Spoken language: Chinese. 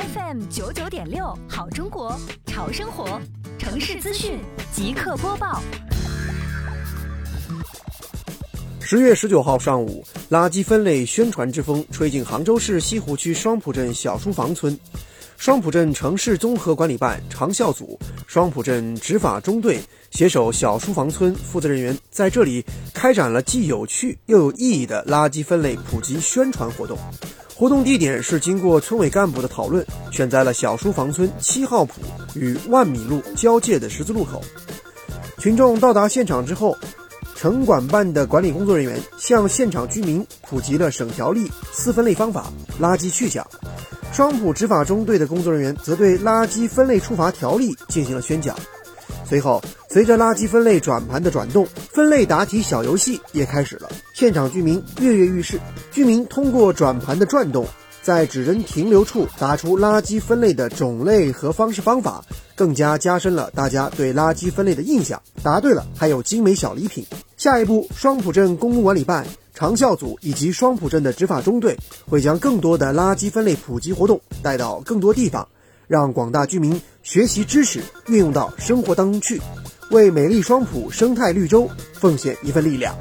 FM 九九点六，好中国，潮生活，城市资讯即刻播报。十月十九号上午，垃圾分类宣传之风吹进杭州市西湖区双浦镇小书房村。双浦镇城市综合管理办长效组、双浦镇执法中队携手小书房村负责人员，在这里开展了既有趣又有意义的垃圾分类普及宣传活动。活动地点是经过村委干部的讨论，选在了小书房村七号铺与万米路交界的十字路口。群众到达现场之后，城管办的管理工作人员向现场居民普及了省条例、四分类方法、垃圾去向。双浦执法中队的工作人员则对垃圾分类处罚条例进行了宣讲。随后，随着垃圾分类转盘的转动，分类答题小游戏也开始了。现场居民跃跃欲试，居民通过转盘的转动，在指针停留处答出垃圾分类的种类和方式方法，更加加深了大家对垃圾分类的印象。答对了，还有精美小礼品。下一步，双浦镇公共管理办。长效组以及双浦镇的执法中队会将更多的垃圾分类普及活动带到更多地方，让广大居民学习知识，运用到生活当中去，为美丽双浦生态绿洲奉献一份力量。